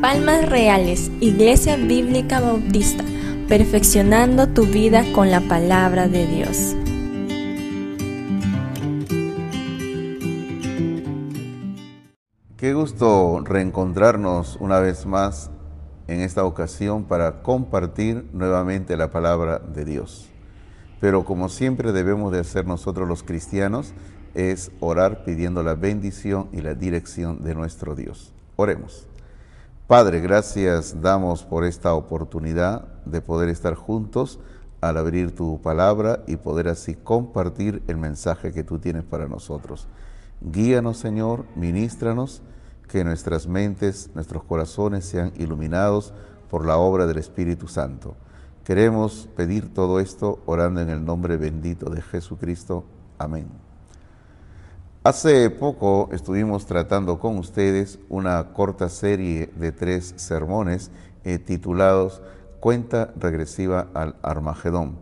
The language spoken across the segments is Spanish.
Palmas Reales, Iglesia Bíblica Bautista, perfeccionando tu vida con la palabra de Dios. Qué gusto reencontrarnos una vez más en esta ocasión para compartir nuevamente la palabra de Dios. Pero como siempre debemos de hacer nosotros los cristianos, es orar pidiendo la bendición y la dirección de nuestro Dios. Oremos. Padre, gracias damos por esta oportunidad de poder estar juntos al abrir tu palabra y poder así compartir el mensaje que tú tienes para nosotros. Guíanos, Señor, ministranos, que nuestras mentes, nuestros corazones sean iluminados por la obra del Espíritu Santo. Queremos pedir todo esto orando en el nombre bendito de Jesucristo. Amén. Hace poco estuvimos tratando con ustedes una corta serie de tres sermones eh, titulados Cuenta regresiva al Armagedón.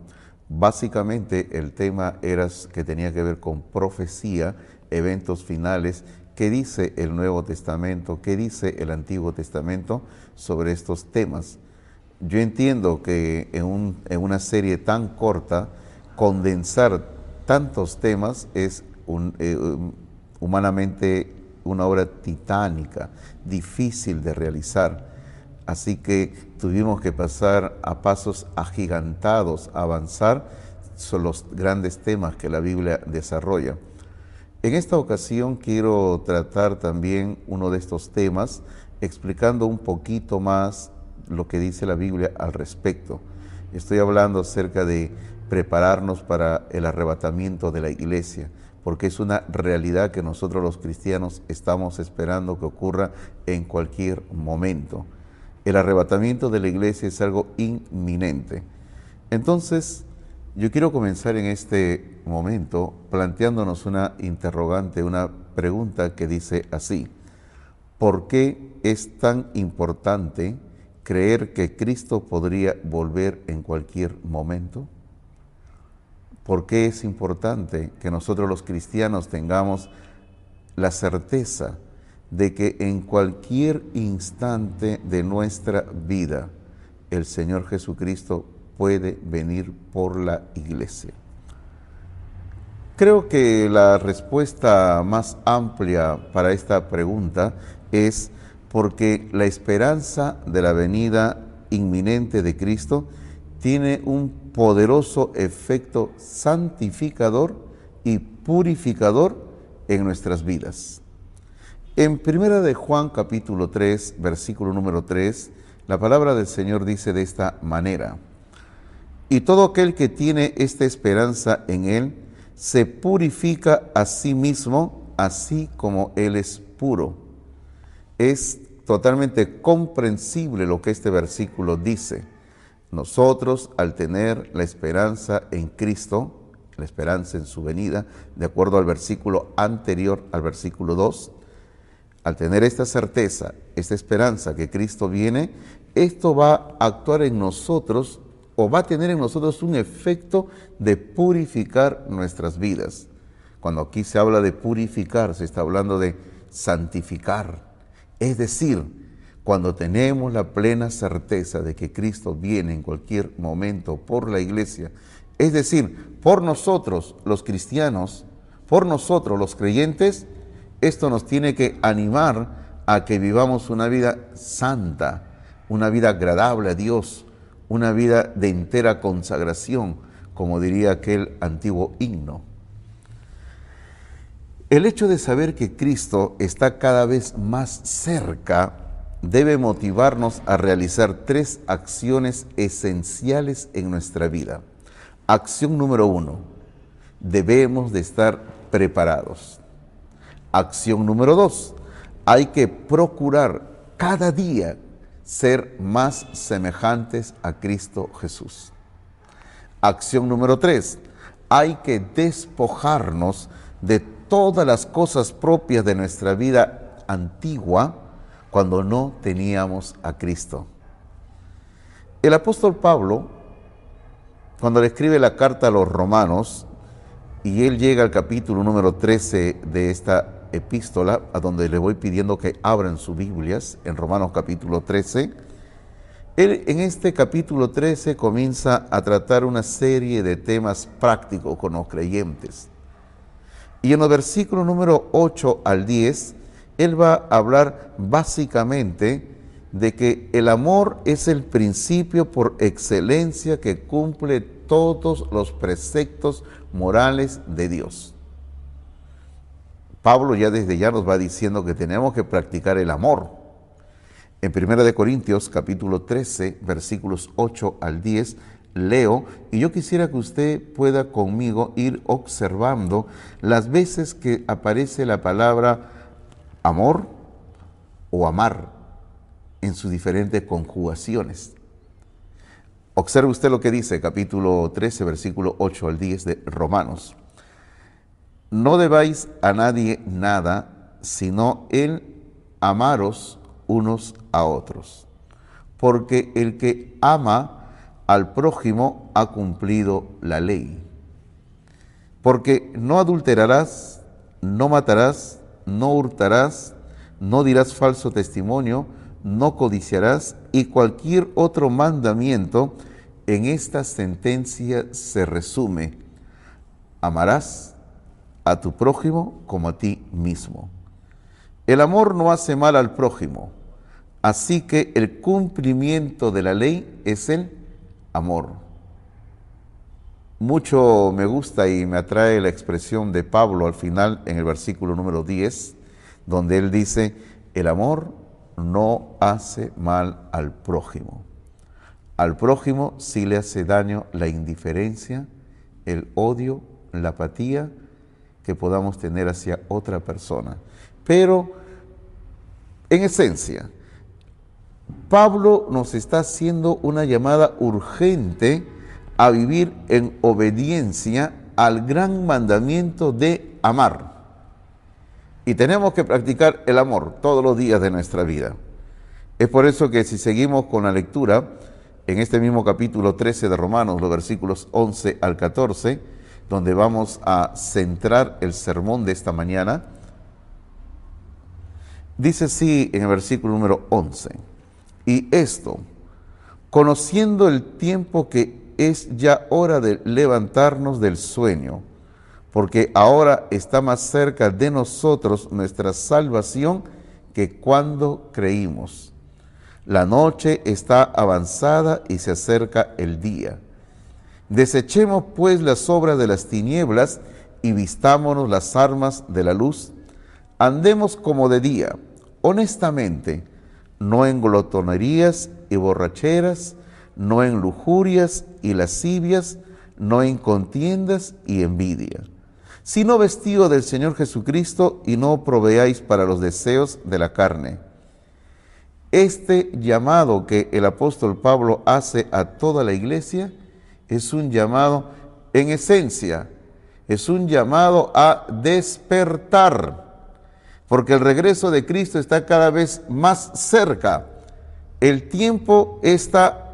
Básicamente el tema era que tenía que ver con profecía, eventos finales, qué dice el Nuevo Testamento, qué dice el Antiguo Testamento sobre estos temas. Yo entiendo que en, en una serie tan corta, condensar tantos temas es eh, um, humanamente una obra titánica, difícil de realizar. Así que tuvimos que pasar a pasos agigantados, avanzar sobre los grandes temas que la Biblia desarrolla. En esta ocasión quiero tratar también uno de estos temas explicando un poquito más lo que dice la Biblia al respecto. Estoy hablando acerca de prepararnos para el arrebatamiento de la iglesia porque es una realidad que nosotros los cristianos estamos esperando que ocurra en cualquier momento. El arrebatamiento de la iglesia es algo inminente. Entonces, yo quiero comenzar en este momento planteándonos una interrogante, una pregunta que dice así, ¿por qué es tan importante creer que Cristo podría volver en cualquier momento? ¿Por qué es importante que nosotros los cristianos tengamos la certeza de que en cualquier instante de nuestra vida el Señor Jesucristo puede venir por la iglesia? Creo que la respuesta más amplia para esta pregunta es porque la esperanza de la venida inminente de Cristo tiene un poderoso efecto santificador y purificador en nuestras vidas. En primera de Juan capítulo 3, versículo número 3, la palabra del Señor dice de esta manera, y todo aquel que tiene esta esperanza en Él, se purifica a sí mismo, así como Él es puro. Es totalmente comprensible lo que este versículo dice nosotros, al tener la esperanza en Cristo, la esperanza en su venida, de acuerdo al versículo anterior al versículo 2, al tener esta certeza, esta esperanza que Cristo viene, esto va a actuar en nosotros o va a tener en nosotros un efecto de purificar nuestras vidas. Cuando aquí se habla de purificar, se está hablando de santificar. Es decir, cuando tenemos la plena certeza de que Cristo viene en cualquier momento por la iglesia, es decir, por nosotros los cristianos, por nosotros los creyentes, esto nos tiene que animar a que vivamos una vida santa, una vida agradable a Dios, una vida de entera consagración, como diría aquel antiguo himno. El hecho de saber que Cristo está cada vez más cerca debe motivarnos a realizar tres acciones esenciales en nuestra vida. Acción número uno, debemos de estar preparados. Acción número dos, hay que procurar cada día ser más semejantes a Cristo Jesús. Acción número tres, hay que despojarnos de todas las cosas propias de nuestra vida antigua cuando no teníamos a Cristo. El apóstol Pablo, cuando le escribe la carta a los romanos, y él llega al capítulo número 13 de esta epístola, a donde le voy pidiendo que abran sus Biblias, en Romanos capítulo 13. Él en este capítulo 13 comienza a tratar una serie de temas prácticos con los creyentes. Y en los versículos número 8 al 10, él va a hablar básicamente de que el amor es el principio por excelencia que cumple todos los preceptos morales de Dios. Pablo ya desde ya nos va diciendo que tenemos que practicar el amor. En 1 Corintios capítulo 13 versículos 8 al 10 leo y yo quisiera que usted pueda conmigo ir observando las veces que aparece la palabra amor o amar en sus diferentes conjugaciones. Observe usted lo que dice capítulo 13, versículo 8 al 10 de Romanos. No debáis a nadie nada, sino el amaros unos a otros. Porque el que ama al prójimo ha cumplido la ley. Porque no adulterarás, no matarás, no hurtarás, no dirás falso testimonio, no codiciarás y cualquier otro mandamiento en esta sentencia se resume, amarás a tu prójimo como a ti mismo. El amor no hace mal al prójimo, así que el cumplimiento de la ley es el amor. Mucho me gusta y me atrae la expresión de Pablo al final en el versículo número 10, donde él dice, el amor no hace mal al prójimo. Al prójimo sí le hace daño la indiferencia, el odio, la apatía que podamos tener hacia otra persona. Pero, en esencia, Pablo nos está haciendo una llamada urgente a vivir en obediencia al gran mandamiento de amar. Y tenemos que practicar el amor todos los días de nuestra vida. Es por eso que si seguimos con la lectura, en este mismo capítulo 13 de Romanos, los versículos 11 al 14, donde vamos a centrar el sermón de esta mañana, dice así en el versículo número 11, y esto, conociendo el tiempo que es ya hora de levantarnos del sueño, porque ahora está más cerca de nosotros nuestra salvación que cuando creímos. La noche está avanzada y se acerca el día. Desechemos pues las obras de las tinieblas y vistámonos las armas de la luz. Andemos como de día, honestamente, no en glotonerías y borracheras, no en lujurias y lascivias, no en contiendas y envidia sino vestido del Señor Jesucristo y no proveáis para los deseos de la carne. Este llamado que el apóstol Pablo hace a toda la iglesia es un llamado en esencia, es un llamado a despertar, porque el regreso de Cristo está cada vez más cerca. El tiempo está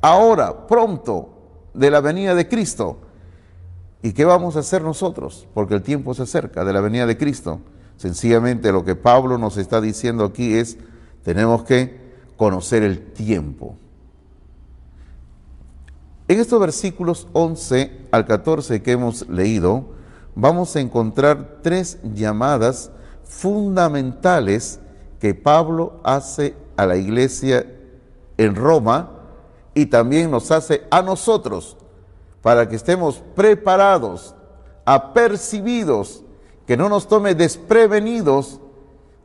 ahora, pronto, de la venida de Cristo. ¿Y qué vamos a hacer nosotros? Porque el tiempo se acerca de la venida de Cristo. Sencillamente lo que Pablo nos está diciendo aquí es, tenemos que conocer el tiempo. En estos versículos 11 al 14 que hemos leído, vamos a encontrar tres llamadas fundamentales que Pablo hace a la iglesia en Roma y también nos hace a nosotros para que estemos preparados, apercibidos, que no nos tome desprevenidos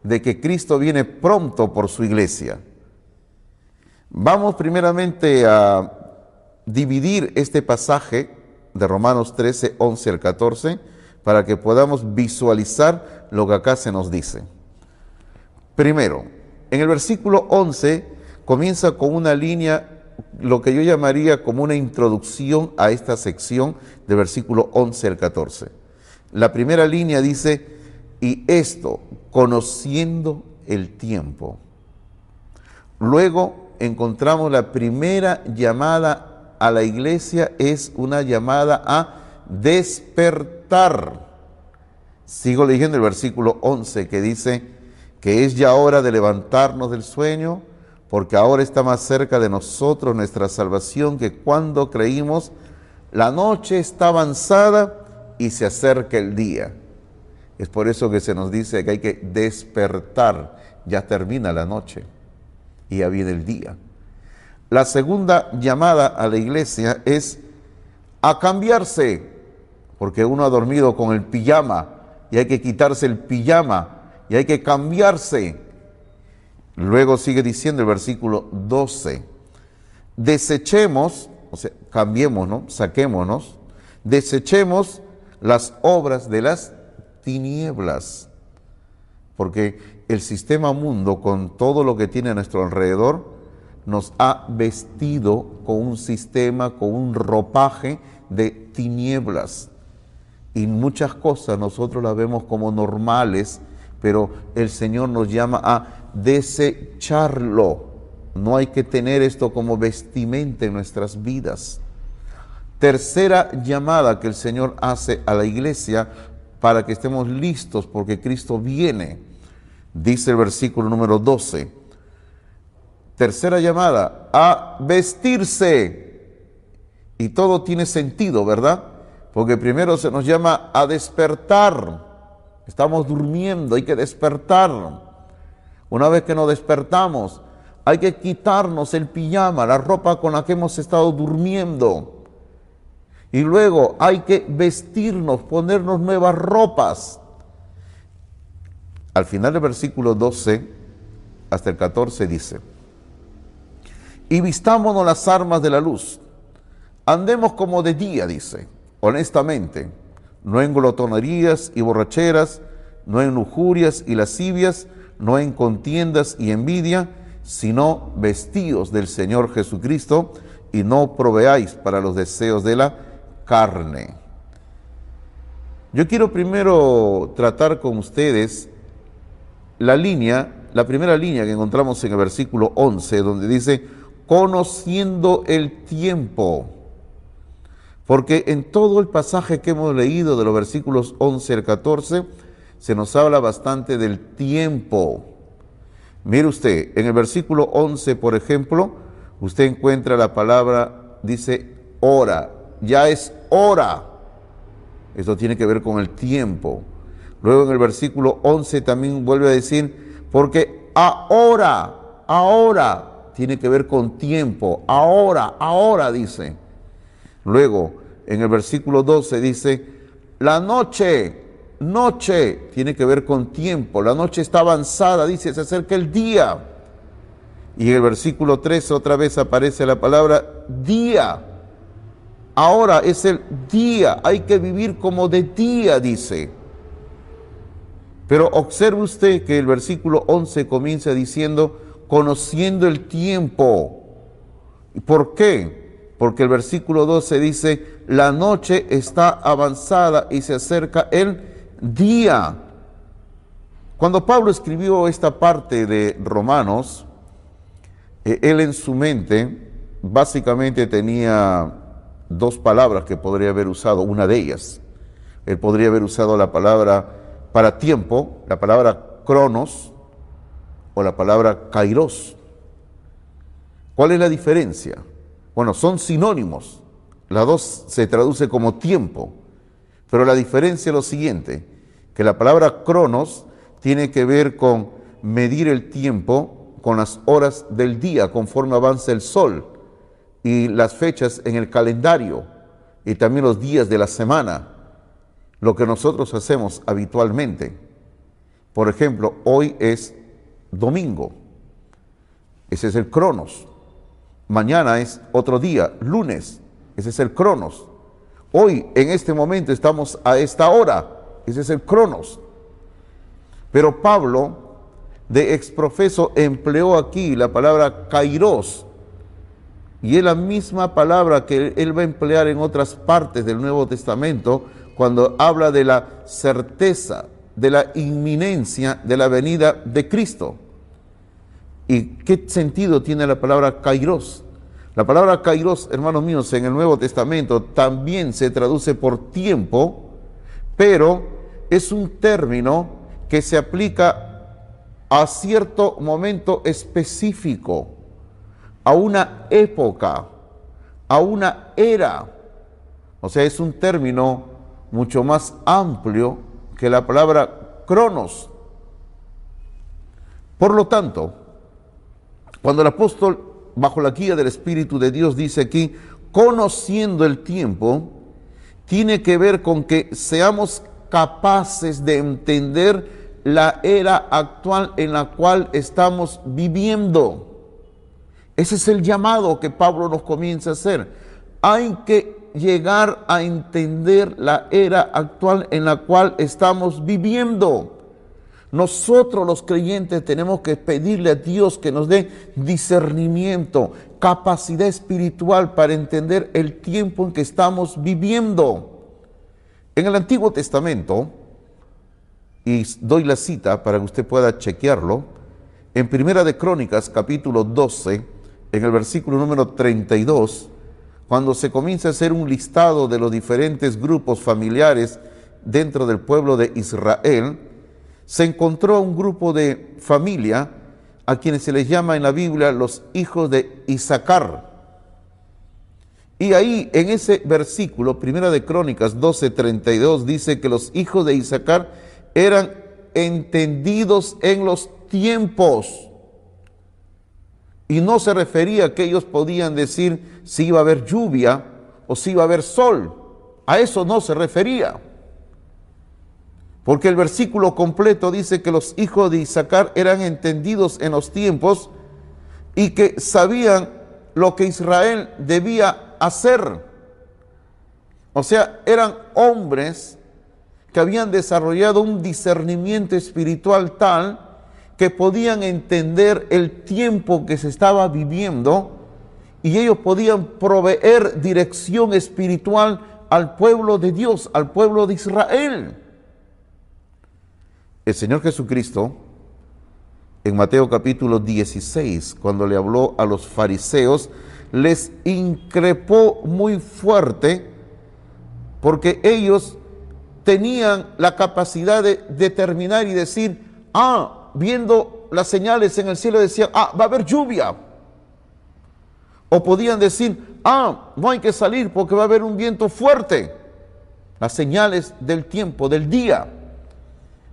de que Cristo viene pronto por su iglesia. Vamos primeramente a dividir este pasaje de Romanos 13, 11 al 14, para que podamos visualizar lo que acá se nos dice. Primero, en el versículo 11 comienza con una línea lo que yo llamaría como una introducción a esta sección de versículo 11 al 14. La primera línea dice, y esto, conociendo el tiempo. Luego encontramos la primera llamada a la iglesia, es una llamada a despertar. Sigo leyendo el versículo 11 que dice que es ya hora de levantarnos del sueño, porque ahora está más cerca de nosotros nuestra salvación que cuando creímos, la noche está avanzada y se acerca el día. Es por eso que se nos dice que hay que despertar, ya termina la noche y ya viene el día. La segunda llamada a la iglesia es a cambiarse, porque uno ha dormido con el pijama y hay que quitarse el pijama y hay que cambiarse. Luego sigue diciendo el versículo 12, desechemos, o sea, cambiémonos, saquémonos, desechemos las obras de las tinieblas, porque el sistema mundo con todo lo que tiene a nuestro alrededor nos ha vestido con un sistema, con un ropaje de tinieblas. Y muchas cosas nosotros las vemos como normales, pero el Señor nos llama a desecharlo. No hay que tener esto como vestimenta en nuestras vidas. Tercera llamada que el Señor hace a la iglesia para que estemos listos porque Cristo viene. Dice el versículo número 12. Tercera llamada, a vestirse. Y todo tiene sentido, ¿verdad? Porque primero se nos llama a despertar. Estamos durmiendo, hay que despertar. Una vez que nos despertamos, hay que quitarnos el pijama, la ropa con la que hemos estado durmiendo. Y luego hay que vestirnos, ponernos nuevas ropas. Al final del versículo 12 hasta el 14 dice, y vistámonos las armas de la luz Andemos como de día, dice, honestamente, no en glotonerías y borracheras, no en lujurias y lascivias, no en contiendas y envidia, sino vestidos del Señor Jesucristo y no proveáis para los deseos de la carne. Yo quiero primero tratar con ustedes la línea, la primera línea que encontramos en el versículo 11, donde dice, conociendo el tiempo. Porque en todo el pasaje que hemos leído de los versículos 11 al 14, se nos habla bastante del tiempo. Mire usted, en el versículo 11, por ejemplo, usted encuentra la palabra, dice hora, ya es hora. Esto tiene que ver con el tiempo. Luego en el versículo 11 también vuelve a decir, porque ahora, ahora, tiene que ver con tiempo, ahora, ahora dice. Luego, en el versículo 12 dice, la noche, noche, tiene que ver con tiempo, la noche está avanzada, dice, se acerca el día. Y en el versículo 13 otra vez aparece la palabra día. Ahora es el día, hay que vivir como de día, dice. Pero observe usted que el versículo 11 comienza diciendo, conociendo el tiempo. ¿Por qué? porque el versículo 12 dice, la noche está avanzada y se acerca el día. Cuando Pablo escribió esta parte de Romanos, eh, él en su mente básicamente tenía dos palabras que podría haber usado, una de ellas. Él podría haber usado la palabra para tiempo, la palabra cronos o la palabra kairos. ¿Cuál es la diferencia? Bueno, son sinónimos. La dos se traduce como tiempo. Pero la diferencia es lo siguiente, que la palabra cronos tiene que ver con medir el tiempo con las horas del día conforme avanza el sol y las fechas en el calendario y también los días de la semana, lo que nosotros hacemos habitualmente. Por ejemplo, hoy es domingo, ese es el cronos. Mañana es otro día, lunes, ese es el cronos. Hoy, en este momento, estamos a esta hora, ese es el cronos. Pero Pablo, de exprofeso, empleó aquí la palabra kairos, y es la misma palabra que él va a emplear en otras partes del Nuevo Testamento cuando habla de la certeza, de la inminencia de la venida de Cristo. ¿Y qué sentido tiene la palabra kairos? La palabra kairos, hermanos míos, en el Nuevo Testamento también se traduce por tiempo, pero es un término que se aplica a cierto momento específico, a una época, a una era. O sea, es un término mucho más amplio que la palabra cronos. Por lo tanto, cuando el apóstol, bajo la guía del Espíritu de Dios, dice aquí, conociendo el tiempo, tiene que ver con que seamos capaces de entender la era actual en la cual estamos viviendo. Ese es el llamado que Pablo nos comienza a hacer. Hay que llegar a entender la era actual en la cual estamos viviendo. Nosotros los creyentes tenemos que pedirle a Dios que nos dé discernimiento, capacidad espiritual para entender el tiempo en que estamos viviendo. En el Antiguo Testamento, y doy la cita para que usted pueda chequearlo, en Primera de Crónicas, capítulo 12, en el versículo número 32, cuando se comienza a hacer un listado de los diferentes grupos familiares dentro del pueblo de Israel, se encontró un grupo de familia a quienes se les llama en la Biblia los hijos de Isaacar. Y ahí en ese versículo, Primera de Crónicas 12:32, dice que los hijos de Isaacar eran entendidos en los tiempos. Y no se refería a que ellos podían decir si iba a haber lluvia o si iba a haber sol. A eso no se refería. Porque el versículo completo dice que los hijos de Isaacar eran entendidos en los tiempos y que sabían lo que Israel debía hacer. O sea, eran hombres que habían desarrollado un discernimiento espiritual tal que podían entender el tiempo que se estaba viviendo y ellos podían proveer dirección espiritual al pueblo de Dios, al pueblo de Israel. El Señor Jesucristo, en Mateo capítulo 16, cuando le habló a los fariseos, les increpó muy fuerte porque ellos tenían la capacidad de determinar y decir, ah, viendo las señales en el cielo decían, ah, va a haber lluvia. O podían decir, ah, no hay que salir porque va a haber un viento fuerte. Las señales del tiempo, del día.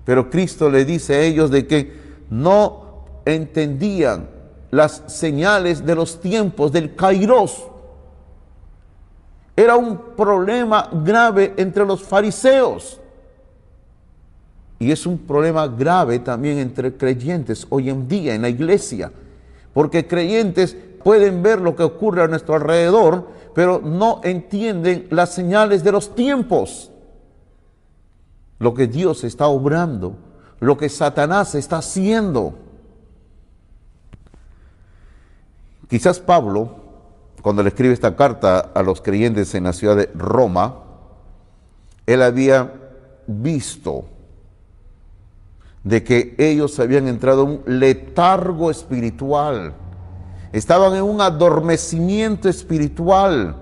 Pero Cristo le dice a ellos de que no entendían las señales de los tiempos del Kairos. Era un problema grave entre los fariseos. Y es un problema grave también entre creyentes hoy en día en la iglesia. Porque creyentes pueden ver lo que ocurre a nuestro alrededor, pero no entienden las señales de los tiempos lo que Dios está obrando, lo que Satanás está haciendo. Quizás Pablo, cuando le escribe esta carta a los creyentes en la ciudad de Roma, él había visto de que ellos habían entrado en un letargo espiritual, estaban en un adormecimiento espiritual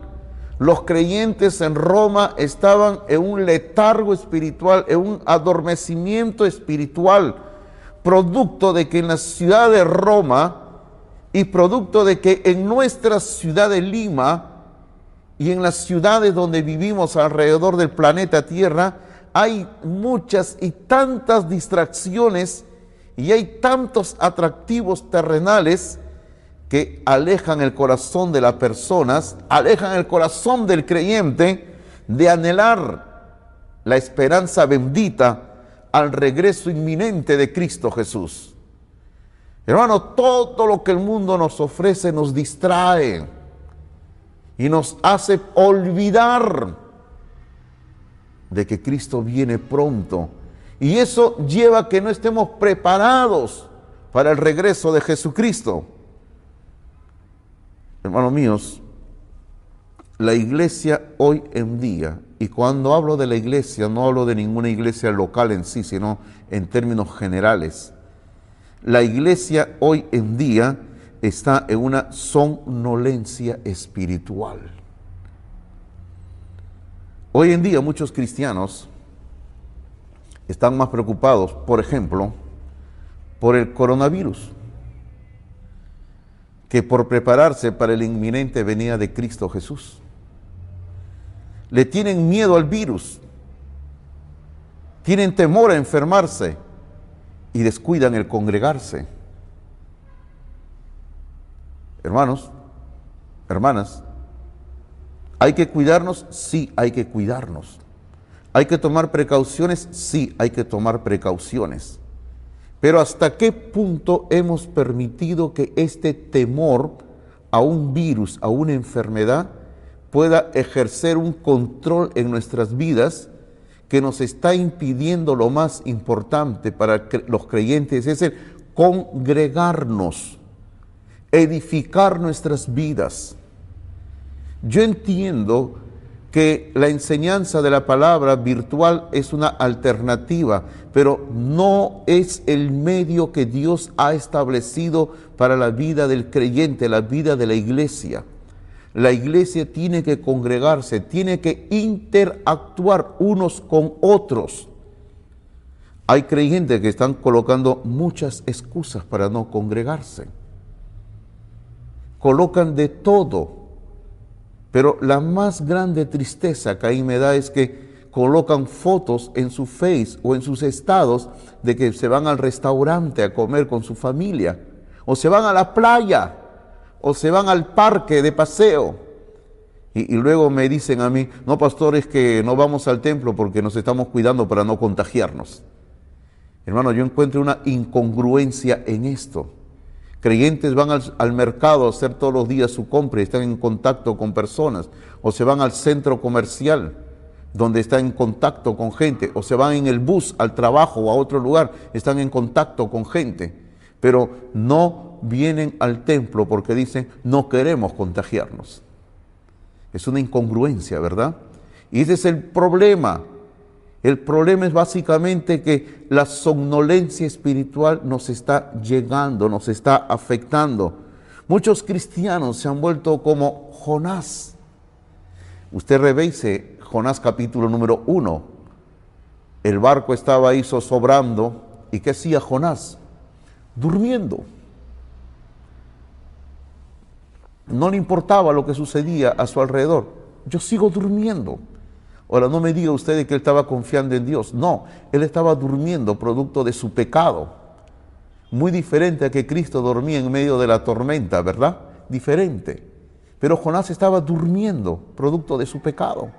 los creyentes en Roma estaban en un letargo espiritual, en un adormecimiento espiritual, producto de que en la ciudad de Roma y producto de que en nuestra ciudad de Lima y en las ciudades donde vivimos alrededor del planeta Tierra, hay muchas y tantas distracciones y hay tantos atractivos terrenales que alejan el corazón de las personas, alejan el corazón del creyente de anhelar la esperanza bendita al regreso inminente de Cristo Jesús. Hermano, todo lo que el mundo nos ofrece nos distrae y nos hace olvidar de que Cristo viene pronto. Y eso lleva a que no estemos preparados para el regreso de Jesucristo. Hermanos míos, la iglesia hoy en día, y cuando hablo de la iglesia no hablo de ninguna iglesia local en sí, sino en términos generales, la iglesia hoy en día está en una somnolencia espiritual. Hoy en día muchos cristianos están más preocupados, por ejemplo, por el coronavirus, que por prepararse para la inminente venida de Cristo Jesús. Le tienen miedo al virus, tienen temor a enfermarse y descuidan el congregarse. Hermanos, hermanas, ¿hay que cuidarnos? Sí, hay que cuidarnos. ¿Hay que tomar precauciones? Sí, hay que tomar precauciones. Pero ¿hasta qué punto hemos permitido que este temor a un virus, a una enfermedad, pueda ejercer un control en nuestras vidas que nos está impidiendo lo más importante para los creyentes, es el congregarnos, edificar nuestras vidas. Yo entiendo que la enseñanza de la palabra virtual es una alternativa, pero no es el medio que Dios ha establecido para la vida del creyente, la vida de la iglesia. La iglesia tiene que congregarse, tiene que interactuar unos con otros. Hay creyentes que están colocando muchas excusas para no congregarse. Colocan de todo pero la más grande tristeza que ahí me da es que colocan fotos en su face o en sus estados de que se van al restaurante a comer con su familia, o se van a la playa, o se van al parque de paseo. Y, luego me dicen a mí, no pastores que no vamos al templo porque nos estamos cuidando para no contagiarnos. Hermano, yo encuentro una incongruencia en esto. Creyentes van al, mercado a hacer todos los días su compra y están en contacto con personas. O se van al centro comercial donde están en contacto con gente. O se van en el bus al trabajo o a otro lugar, están en contacto con gente. Pero no vienen al templo porque dicen, no queremos contagiarnos. Es una incongruencia, ¿verdad? Y ese es el problema el problema es básicamente que la somnolencia espiritual nos está llegando, nos está afectando. Muchos cristianos se han vuelto como Jonás. Usted revise Jonás capítulo número uno. El barco estaba ahí zozobrando. ¿Y qué hacía Jonás? Durmiendo. No le importaba lo que sucedía a su alrededor. Yo sigo durmiendo. Ahora, no me diga usted que él estaba confiando en Dios. No, él estaba durmiendo producto de su pecado. Muy diferente a que Cristo dormía en medio de la tormenta, ¿verdad? Diferente. Pero Jonás estaba durmiendo producto de su pecado.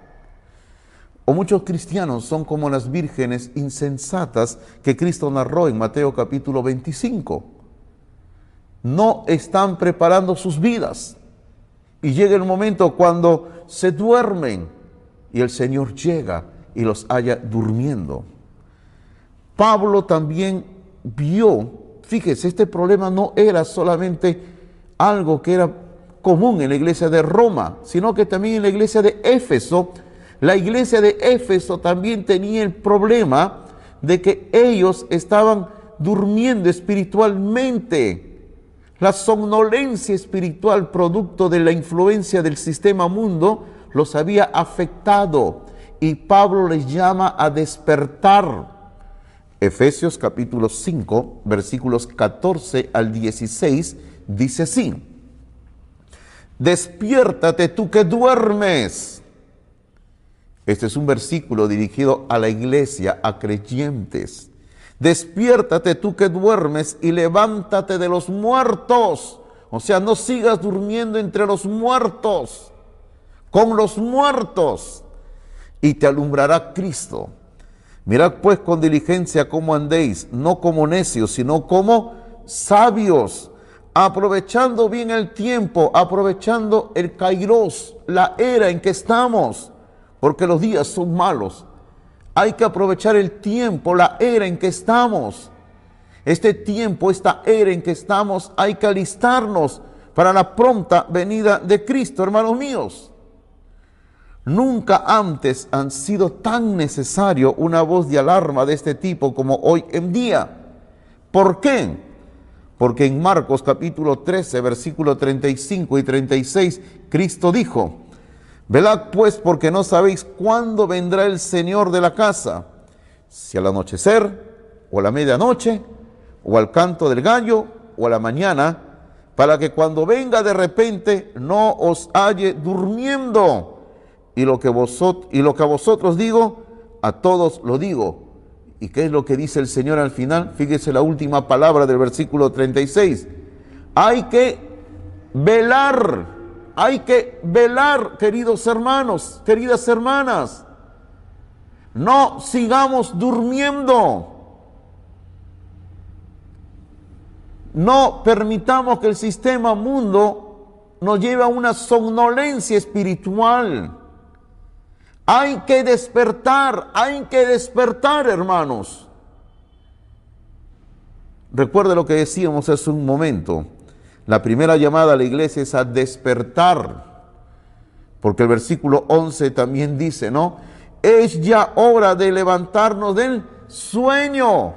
O muchos cristianos son como las vírgenes insensatas que Cristo narró en Mateo capítulo 25. No están preparando sus vidas. Y llega el momento cuando se duermen y el Señor llega y los haya durmiendo. Pablo también vio, fíjese, este problema no era solamente algo que era común en la iglesia de Roma, sino que también en la iglesia de Éfeso, la iglesia de Éfeso también tenía el problema de que ellos estaban durmiendo espiritualmente. La somnolencia espiritual producto de la influencia del sistema mundo los había afectado y Pablo les llama a despertar. Efesios capítulo 5, versículos 14 al 16, dice así, despiértate tú que duermes. Este es un versículo dirigido a la iglesia, a creyentes. Despiértate tú que duermes y levántate de los muertos. O sea, no sigas durmiendo entre los muertos con los muertos y te alumbrará Cristo. Mirad pues con diligencia cómo andéis, no como necios, sino como sabios, aprovechando bien el tiempo, aprovechando el kairos, la era en que estamos, porque los días son malos. Hay que aprovechar el tiempo, la era en que estamos. Este tiempo, esta era en que estamos, hay que alistarnos para la pronta venida de Cristo, hermanos míos. Nunca antes han sido tan necesario una voz de alarma de este tipo como hoy en día. ¿Por qué? Porque en Marcos capítulo 13, versículo 35 y 36, Cristo dijo, Velad pues porque no sabéis cuándo vendrá el Señor de la casa, si al anochecer, o a la medianoche, o al canto del gallo, o a la mañana, para que cuando venga de repente no os halle durmiendo. Y lo que, vosotros, y lo que a vosotros digo, a todos lo digo. ¿Y qué es lo que dice el Señor al final? Fíjese la última palabra del versículo 36. Hay que velar, hay que velar, queridos hermanos, queridas hermanas. No sigamos durmiendo. No permitamos que el sistema mundo nos lleve a una somnolencia espiritual. Hay que despertar, hay que despertar, hermanos. Recuerde lo que decíamos hace un momento. La primera llamada a la iglesia es a despertar. Porque el versículo 11 también dice, ¿no? Es ya hora de levantarnos del sueño.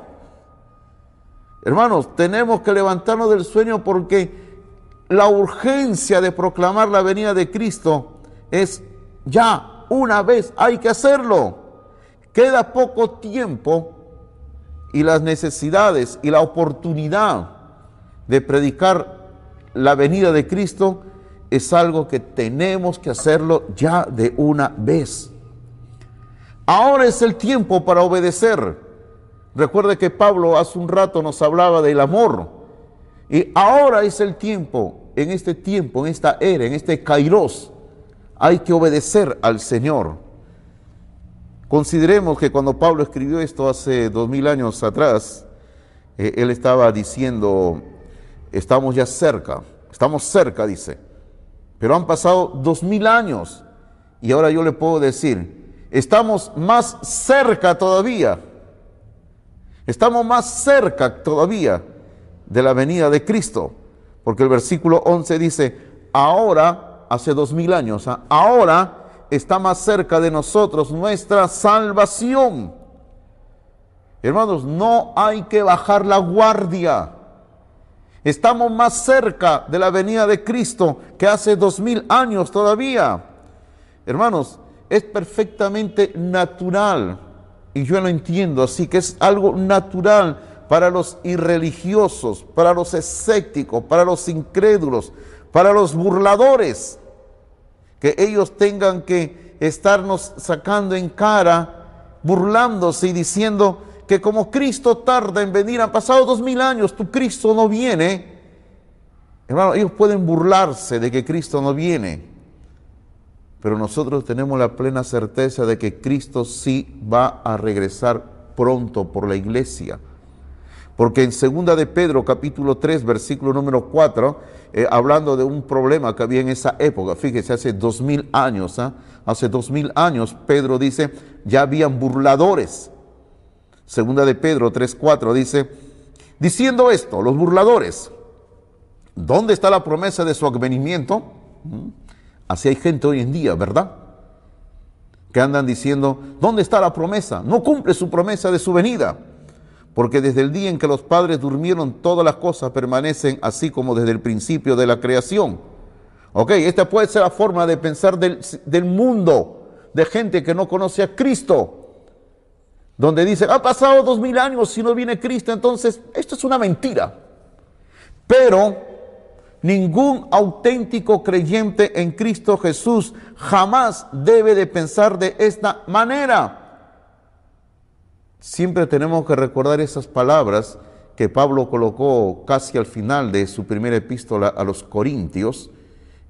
Hermanos, tenemos que levantarnos del sueño porque la urgencia de proclamar la venida de Cristo es ya, una vez, hay que hacerlo. Queda poco tiempo y las necesidades y la oportunidad de predicar la venida de Cristo es algo que tenemos que hacerlo ya de una vez. Ahora es el tiempo para obedecer. Recuerde que Pablo hace un rato nos hablaba del amor. Y ahora es el tiempo, en este tiempo, en esta era, en este kairos, hay que obedecer al Señor. Consideremos que cuando Pablo escribió esto hace dos mil años atrás, eh, él estaba diciendo, estamos ya cerca, estamos cerca, dice, pero han pasado dos mil años y ahora yo le puedo decir, estamos más cerca todavía Estamos más cerca todavía de la venida de Cristo, porque el versículo 11 dice, ahora, hace dos mil años, ¿ah? ahora está más cerca de nosotros nuestra salvación. Hermanos, no hay que bajar la guardia. Estamos más cerca de la venida de Cristo que hace dos mil años todavía. Hermanos, es perfectamente natural y yo lo entiendo así, que es algo natural para los irreligiosos, para los escépticos, para los incrédulos, para los burladores, que ellos tengan que estarnos sacando en cara, burlándose y diciendo que como Cristo tarda en venir, han pasado dos mil años, tu Cristo no viene. Hermano, ellos pueden burlarse de que Cristo no viene, pero nosotros tenemos la plena certeza de que Cristo sí va a regresar pronto por la iglesia. Porque en segunda de Pedro capítulo 3 versículo número 4, eh, hablando de un problema que había en esa época, fíjese, hace dos mil años, ¿ah? hace dos mil años, Pedro dice, ya habían burladores. Segunda de Pedro 3, 4 dice, diciendo esto, los burladores, ¿dónde está la promesa de su advenimiento? ¿Mm? Así hay gente hoy en día, ¿verdad? Que andan diciendo, ¿dónde está la promesa? No cumple su promesa de su venida. Porque desde el día en que los padres durmieron, todas las cosas permanecen así como desde el principio de la creación. Ok, esta puede ser la forma de pensar del, mundo, de gente que no conoce a Cristo. Donde dice, ha pasado dos mil años si no viene Cristo, entonces esto es una mentira. Pero Ningún auténtico creyente en Cristo Jesús jamás debe de pensar de esta manera. Siempre tenemos que recordar esas palabras que Pablo colocó casi al final de su primera epístola a los Corintios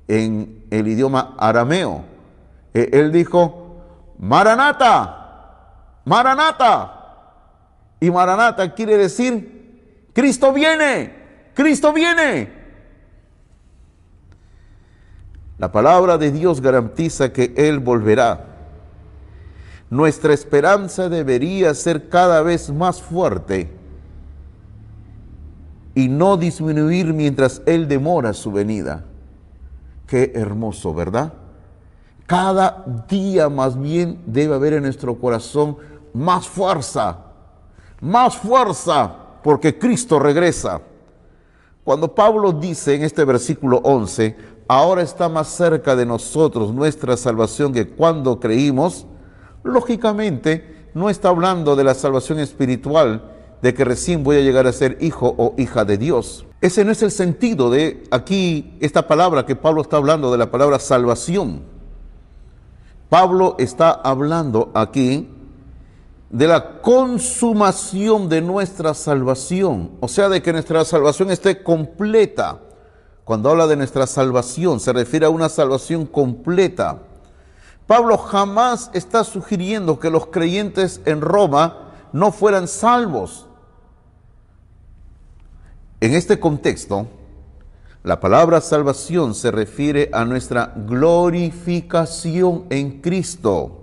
en el idioma arameo. E, él dijo, Maranata, Maranata. Y Maranata quiere decir, Cristo viene, Cristo viene. La palabra de Dios garantiza que Él volverá. Nuestra esperanza debería ser cada vez más fuerte y no disminuir mientras Él demora su venida. Qué hermoso, ¿verdad? Cada día más bien debe haber en nuestro corazón más fuerza, más fuerza, porque Cristo regresa. Cuando Pablo dice en este versículo 11, ahora está más cerca de nosotros nuestra salvación que cuando creímos, lógicamente no está hablando de la salvación espiritual, de que recién voy a llegar a ser hijo o hija de Dios. Ese no es el sentido de aquí esta palabra que Pablo está hablando, de la palabra salvación. Pablo está hablando aquí de la consumación de nuestra salvación, o sea, de que nuestra salvación esté completa. Cuando habla de nuestra salvación, se refiere a una salvación completa. Pablo jamás está sugiriendo que los creyentes en Roma no fueran salvos. En este contexto, la palabra salvación se refiere a nuestra glorificación en Cristo,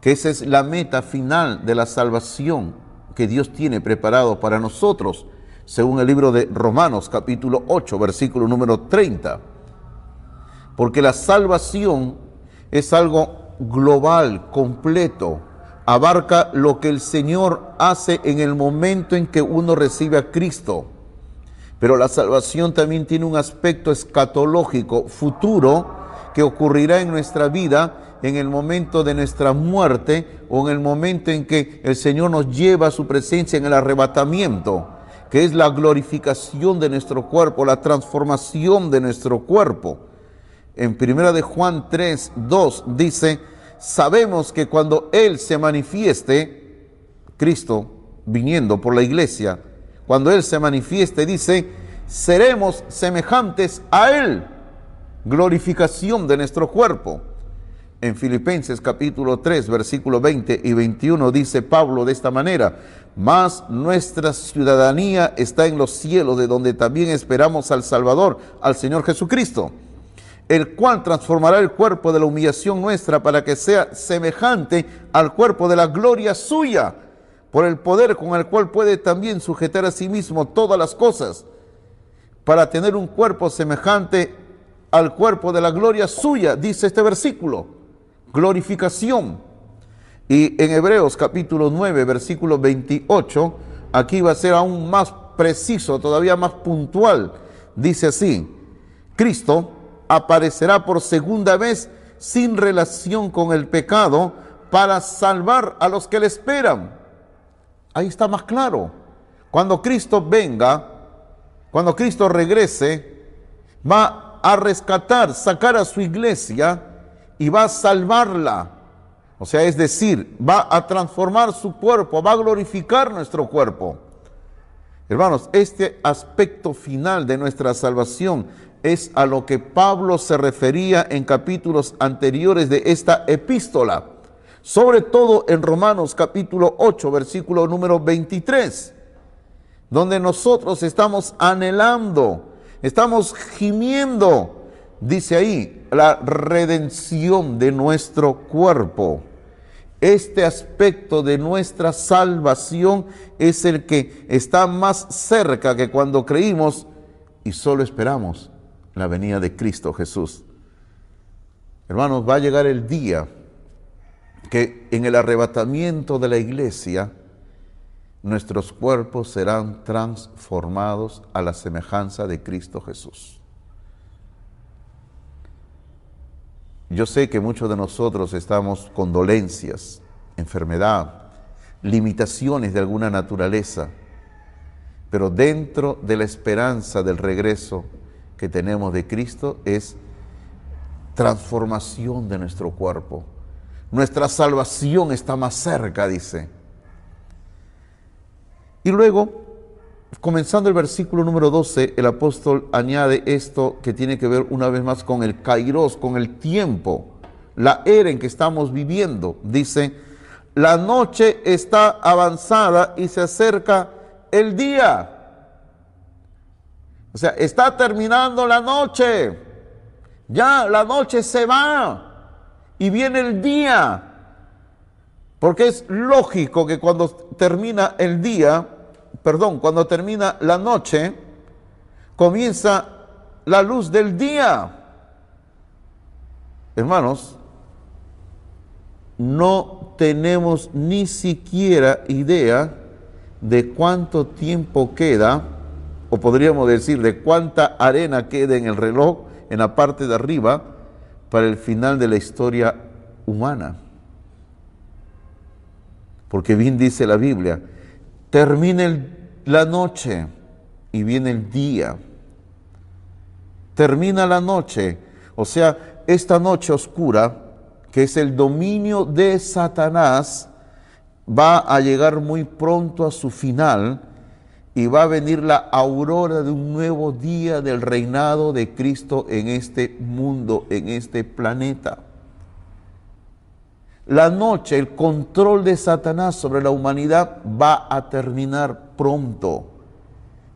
que esa es la meta final de la salvación que Dios tiene preparado para nosotros, según el libro de Romanos capítulo 8, versículo número 30. Porque la salvación es algo global, completo, abarca lo que el Señor hace en el momento en que uno recibe a Cristo pero la salvación también tiene un aspecto escatológico futuro que ocurrirá en nuestra vida en el momento de nuestra muerte o en el momento en que el Señor nos lleva a su presencia en el arrebatamiento, que es la glorificación de nuestro cuerpo, la transformación de nuestro cuerpo. En primera de Juan 3, 2 dice, sabemos que cuando Él se manifieste, Cristo viniendo por la iglesia, cuando Él se manifieste, dice, seremos semejantes a Él. Glorificación de nuestro cuerpo. En Filipenses capítulo 3, versículo 20 y 21 dice Pablo de esta manera, mas nuestra ciudadanía está en los cielos, de donde también esperamos al Salvador, al Señor Jesucristo, el cual transformará el cuerpo de la humillación nuestra para que sea semejante al cuerpo de la gloria suya por el poder con el cual puede también sujetar a sí mismo todas las cosas, para tener un cuerpo semejante al cuerpo de la gloria suya, dice este versículo, glorificación. Y en Hebreos capítulo 9, versículo 28, aquí va a ser aún más preciso, todavía más puntual. Dice así, Cristo aparecerá por segunda vez sin relación con el pecado para salvar a los que le esperan. Ahí está más claro. Cuando Cristo venga, cuando Cristo regrese, va a rescatar, sacar a su iglesia y va a salvarla. O sea, es decir, va a transformar su cuerpo, va a glorificar nuestro cuerpo. Hermanos, este aspecto final de nuestra salvación es a lo que Pablo se refería en capítulos anteriores de esta epístola sobre todo en Romanos capítulo 8, versículo número 23, donde nosotros estamos anhelando, estamos gimiendo, dice ahí, la redención de nuestro cuerpo. Este aspecto de nuestra salvación es el que está más cerca que cuando creímos y solo esperamos la venida de Cristo Jesús. Hermanos, va a llegar el día que en el arrebatamiento de la iglesia nuestros cuerpos serán transformados a la semejanza de Cristo Jesús. Yo sé que muchos de nosotros estamos con dolencias, enfermedad, limitaciones de alguna naturaleza, pero dentro de la esperanza del regreso que tenemos de Cristo es transformación de nuestro cuerpo nuestra salvación está más cerca, dice. Y luego, comenzando el versículo número 12, el apóstol añade esto que tiene que ver una vez más con el kairos, con el tiempo, la era en que estamos viviendo. Dice, la noche está avanzada y se acerca el día. O sea, está terminando la noche. Ya la noche se va y viene el día. Porque es lógico que cuando termina el día, perdón, cuando termina la noche, comienza la luz del día. Hermanos, no tenemos ni siquiera idea de cuánto tiempo queda, o podríamos decir de cuánta arena queda en el reloj, en la parte de arriba, para el final de la historia humana. Porque bien dice la Biblia, termina la noche y viene el día. Termina la noche, o sea, esta noche oscura, que es el dominio de Satanás, va a llegar muy pronto a su final y va a venir la aurora de un nuevo día del reinado de Cristo en este mundo, en este planeta. La noche, el control de Satanás sobre la humanidad va a terminar pronto.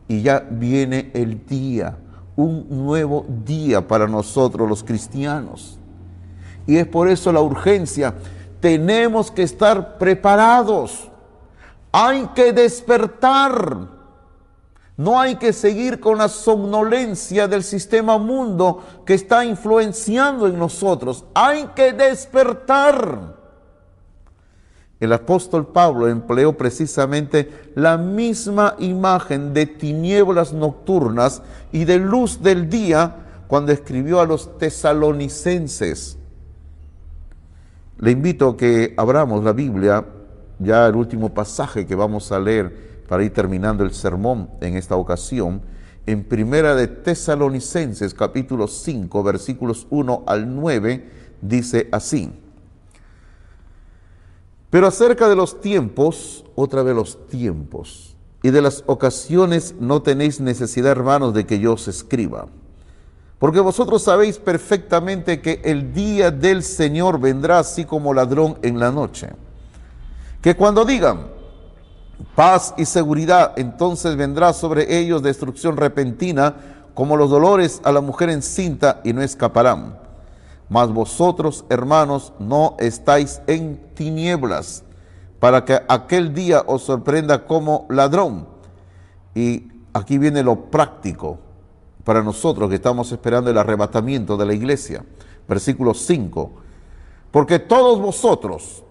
Y ya viene el día, un nuevo día para nosotros los cristianos. Y es por eso la urgencia. Tenemos que estar preparados. Hay que despertar. No hay que seguir con la somnolencia del sistema mundo que está influenciando en nosotros. Hay que despertar. El apóstol Pablo empleó precisamente la misma imagen de tinieblas nocturnas y de luz del día cuando escribió a los tesalonicenses. Le invito a que abramos la Biblia, ya el último pasaje que vamos a leer para ir terminando el sermón en esta ocasión, en Primera de Tesalonicenses capítulo 5 versículos 1 al 9, dice así. Pero acerca de los tiempos, otra vez los tiempos, y de las ocasiones no tenéis necesidad, hermanos, de que yo os escriba. Porque vosotros sabéis perfectamente que el día del Señor vendrá así como ladrón en la noche. Que cuando digan paz y seguridad, entonces vendrá sobre ellos destrucción repentina, como los dolores a la mujer encinta, y no escaparán. Mas vosotros, hermanos, no estáis en tinieblas, para que aquel día os sorprenda como ladrón. Y aquí viene lo práctico para nosotros que estamos esperando el arrebatamiento de la iglesia. Versículo 5. Porque todos vosotros,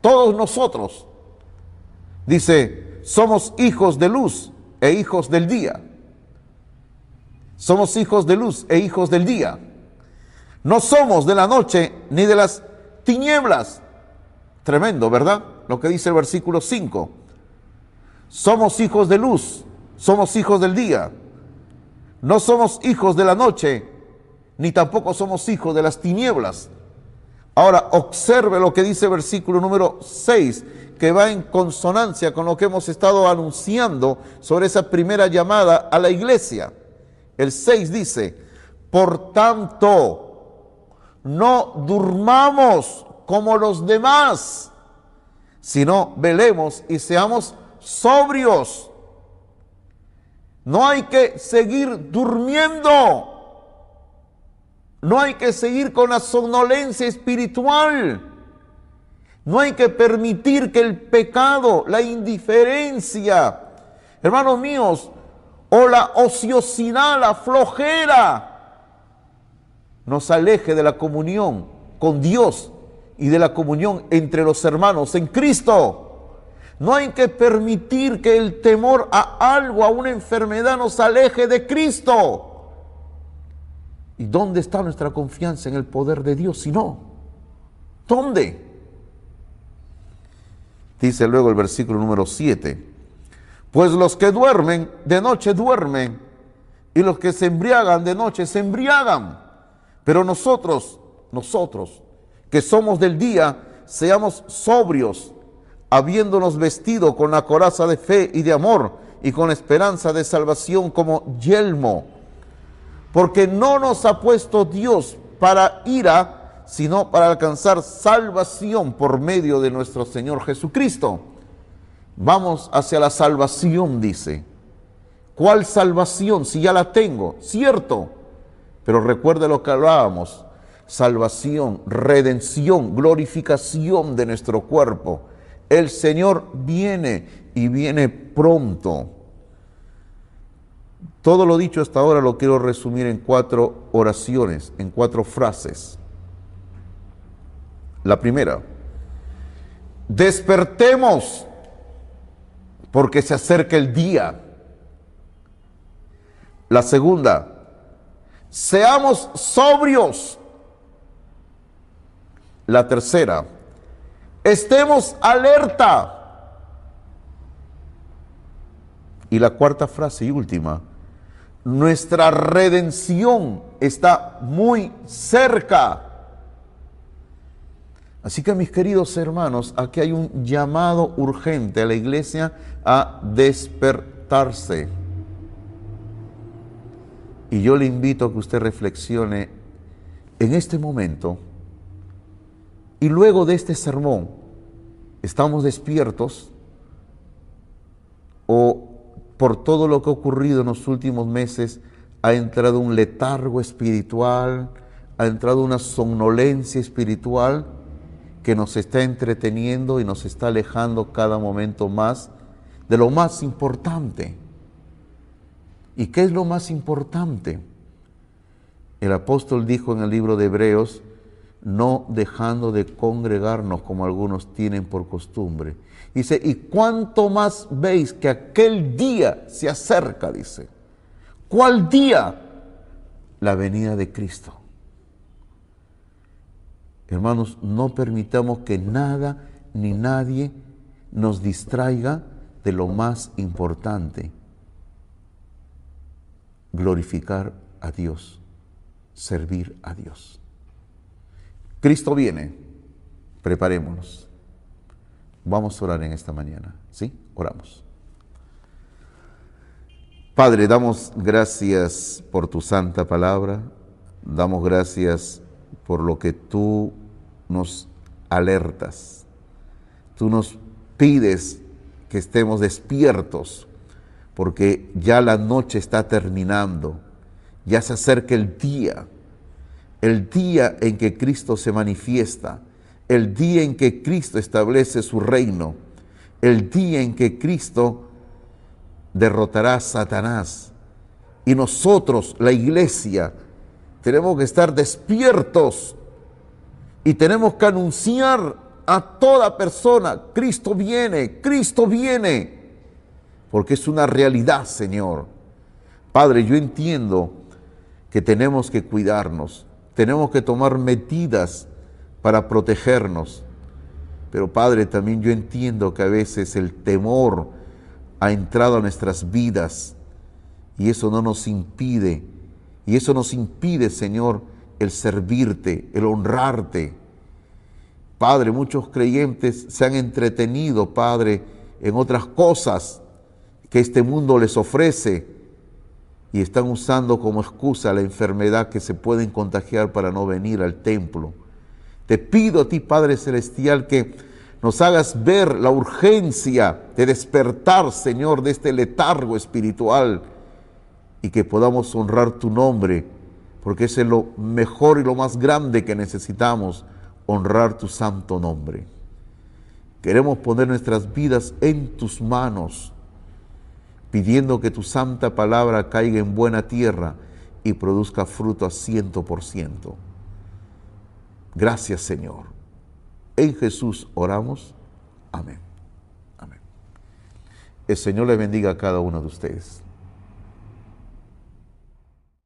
todos nosotros, dice, somos hijos de luz e hijos del día. Somos hijos de luz e hijos del día. No somos de la noche ni de las tinieblas. Tremendo, ¿verdad? Lo que dice el versículo 5. Somos hijos de luz, somos hijos del día. No somos hijos de la noche, ni tampoco somos hijos de las tinieblas. Ahora, observe lo que dice versículo número 6, que va en consonancia con lo que hemos estado anunciando sobre esa primera llamada a la iglesia. El 6 dice, por tanto, no durmamos como los demás, sino velemos y seamos sobrios. No hay que seguir durmiendo. No hay que seguir con la somnolencia espiritual. No hay que permitir que el pecado, la indiferencia, hermanos míos, o la ociosidad, la flojera, nos aleje de la comunión con Dios y de la comunión entre los hermanos en Cristo. No hay que permitir que el temor a algo, a una enfermedad, nos aleje de Cristo. ¿Y dónde está nuestra confianza en el poder de Dios si no? ¿Dónde? Dice luego el versículo número 7. Pues los que duermen, de noche duermen, y los que se embriagan de noche se embriagan. Pero nosotros, nosotros, que somos del día, seamos sobrios, habiéndonos vestido con la coraza de fe y de amor y con esperanza de salvación como yelmo. Porque no nos ha puesto Dios para ira, sino para alcanzar salvación por medio de nuestro Señor Jesucristo. Vamos hacia la salvación, dice. ¿Cuál salvación? Si ya la tengo, cierto. Pero recuerde lo que hablábamos, salvación, redención, glorificación de nuestro cuerpo. El Señor viene y viene pronto. Todo lo dicho hasta ahora lo quiero resumir en cuatro oraciones, en cuatro frases. La primera, despertemos porque se acerca el día. La segunda, seamos sobrios. La tercera, Estemos alerta. Y la cuarta frase y última, nuestra redención está muy cerca. Así que mis queridos hermanos, aquí hay un llamado urgente a la iglesia a despertarse. Y yo le invito a que usted reflexione en este momento y luego de este sermón, ¿estamos despiertos o por todo lo que ha ocurrido en los últimos meses ha entrado un letargo espiritual, ha entrado una somnolencia espiritual que nos está entreteniendo y nos está alejando cada momento más de lo más importante? ¿Y qué es lo más importante? El apóstol dijo en el libro de Hebreos, no dejando de congregarnos como algunos tienen por costumbre. Dice, y cuánto más veis que aquel día se acerca, dice. ¿Cuál día? La venida de Cristo. Hermanos, no permitamos que nada ni nadie nos distraiga de lo más importante, glorificar a Dios, servir a Dios. Cristo viene, preparémonos. Vamos a orar en esta mañana, ¿sí? Oramos. Padre, damos gracias por tu santa palabra, damos gracias por lo que tú nos alertas, tú nos pides que estemos despiertos, porque ya la noche está terminando, ya se acerca el día el día en que Cristo se manifiesta, el día en que Cristo establece su reino, el día en que Cristo derrotará a Satanás. Y nosotros, la iglesia, tenemos que estar despiertos y tenemos que anunciar a toda persona, Cristo viene, Cristo viene, porque es una realidad, Señor. Padre, yo entiendo que tenemos que cuidarnos, tenemos que tomar medidas para protegernos. Pero Padre, también yo entiendo que a veces el temor ha entrado a nuestras vidas y eso no nos impide, y eso nos impide, Señor, el servirte, el honrarte. Padre, muchos creyentes se han entretenido, Padre, en otras cosas que este mundo les ofrece y están usando como excusa la enfermedad que se pueden contagiar para no venir al templo. Te pido a ti, Padre Celestial, que nos hagas ver la urgencia de despertar, Señor, de este letargo espiritual y que podamos honrar tu nombre, porque es lo mejor y lo más grande que necesitamos, honrar tu santo nombre. Queremos poner nuestras vidas en tus manos pidiendo que tu santa palabra caiga en buena tierra y produzca fruto a ciento por ciento. Gracias Señor. En Jesús oramos. Amén. Amén. El Señor le bendiga a cada uno de ustedes.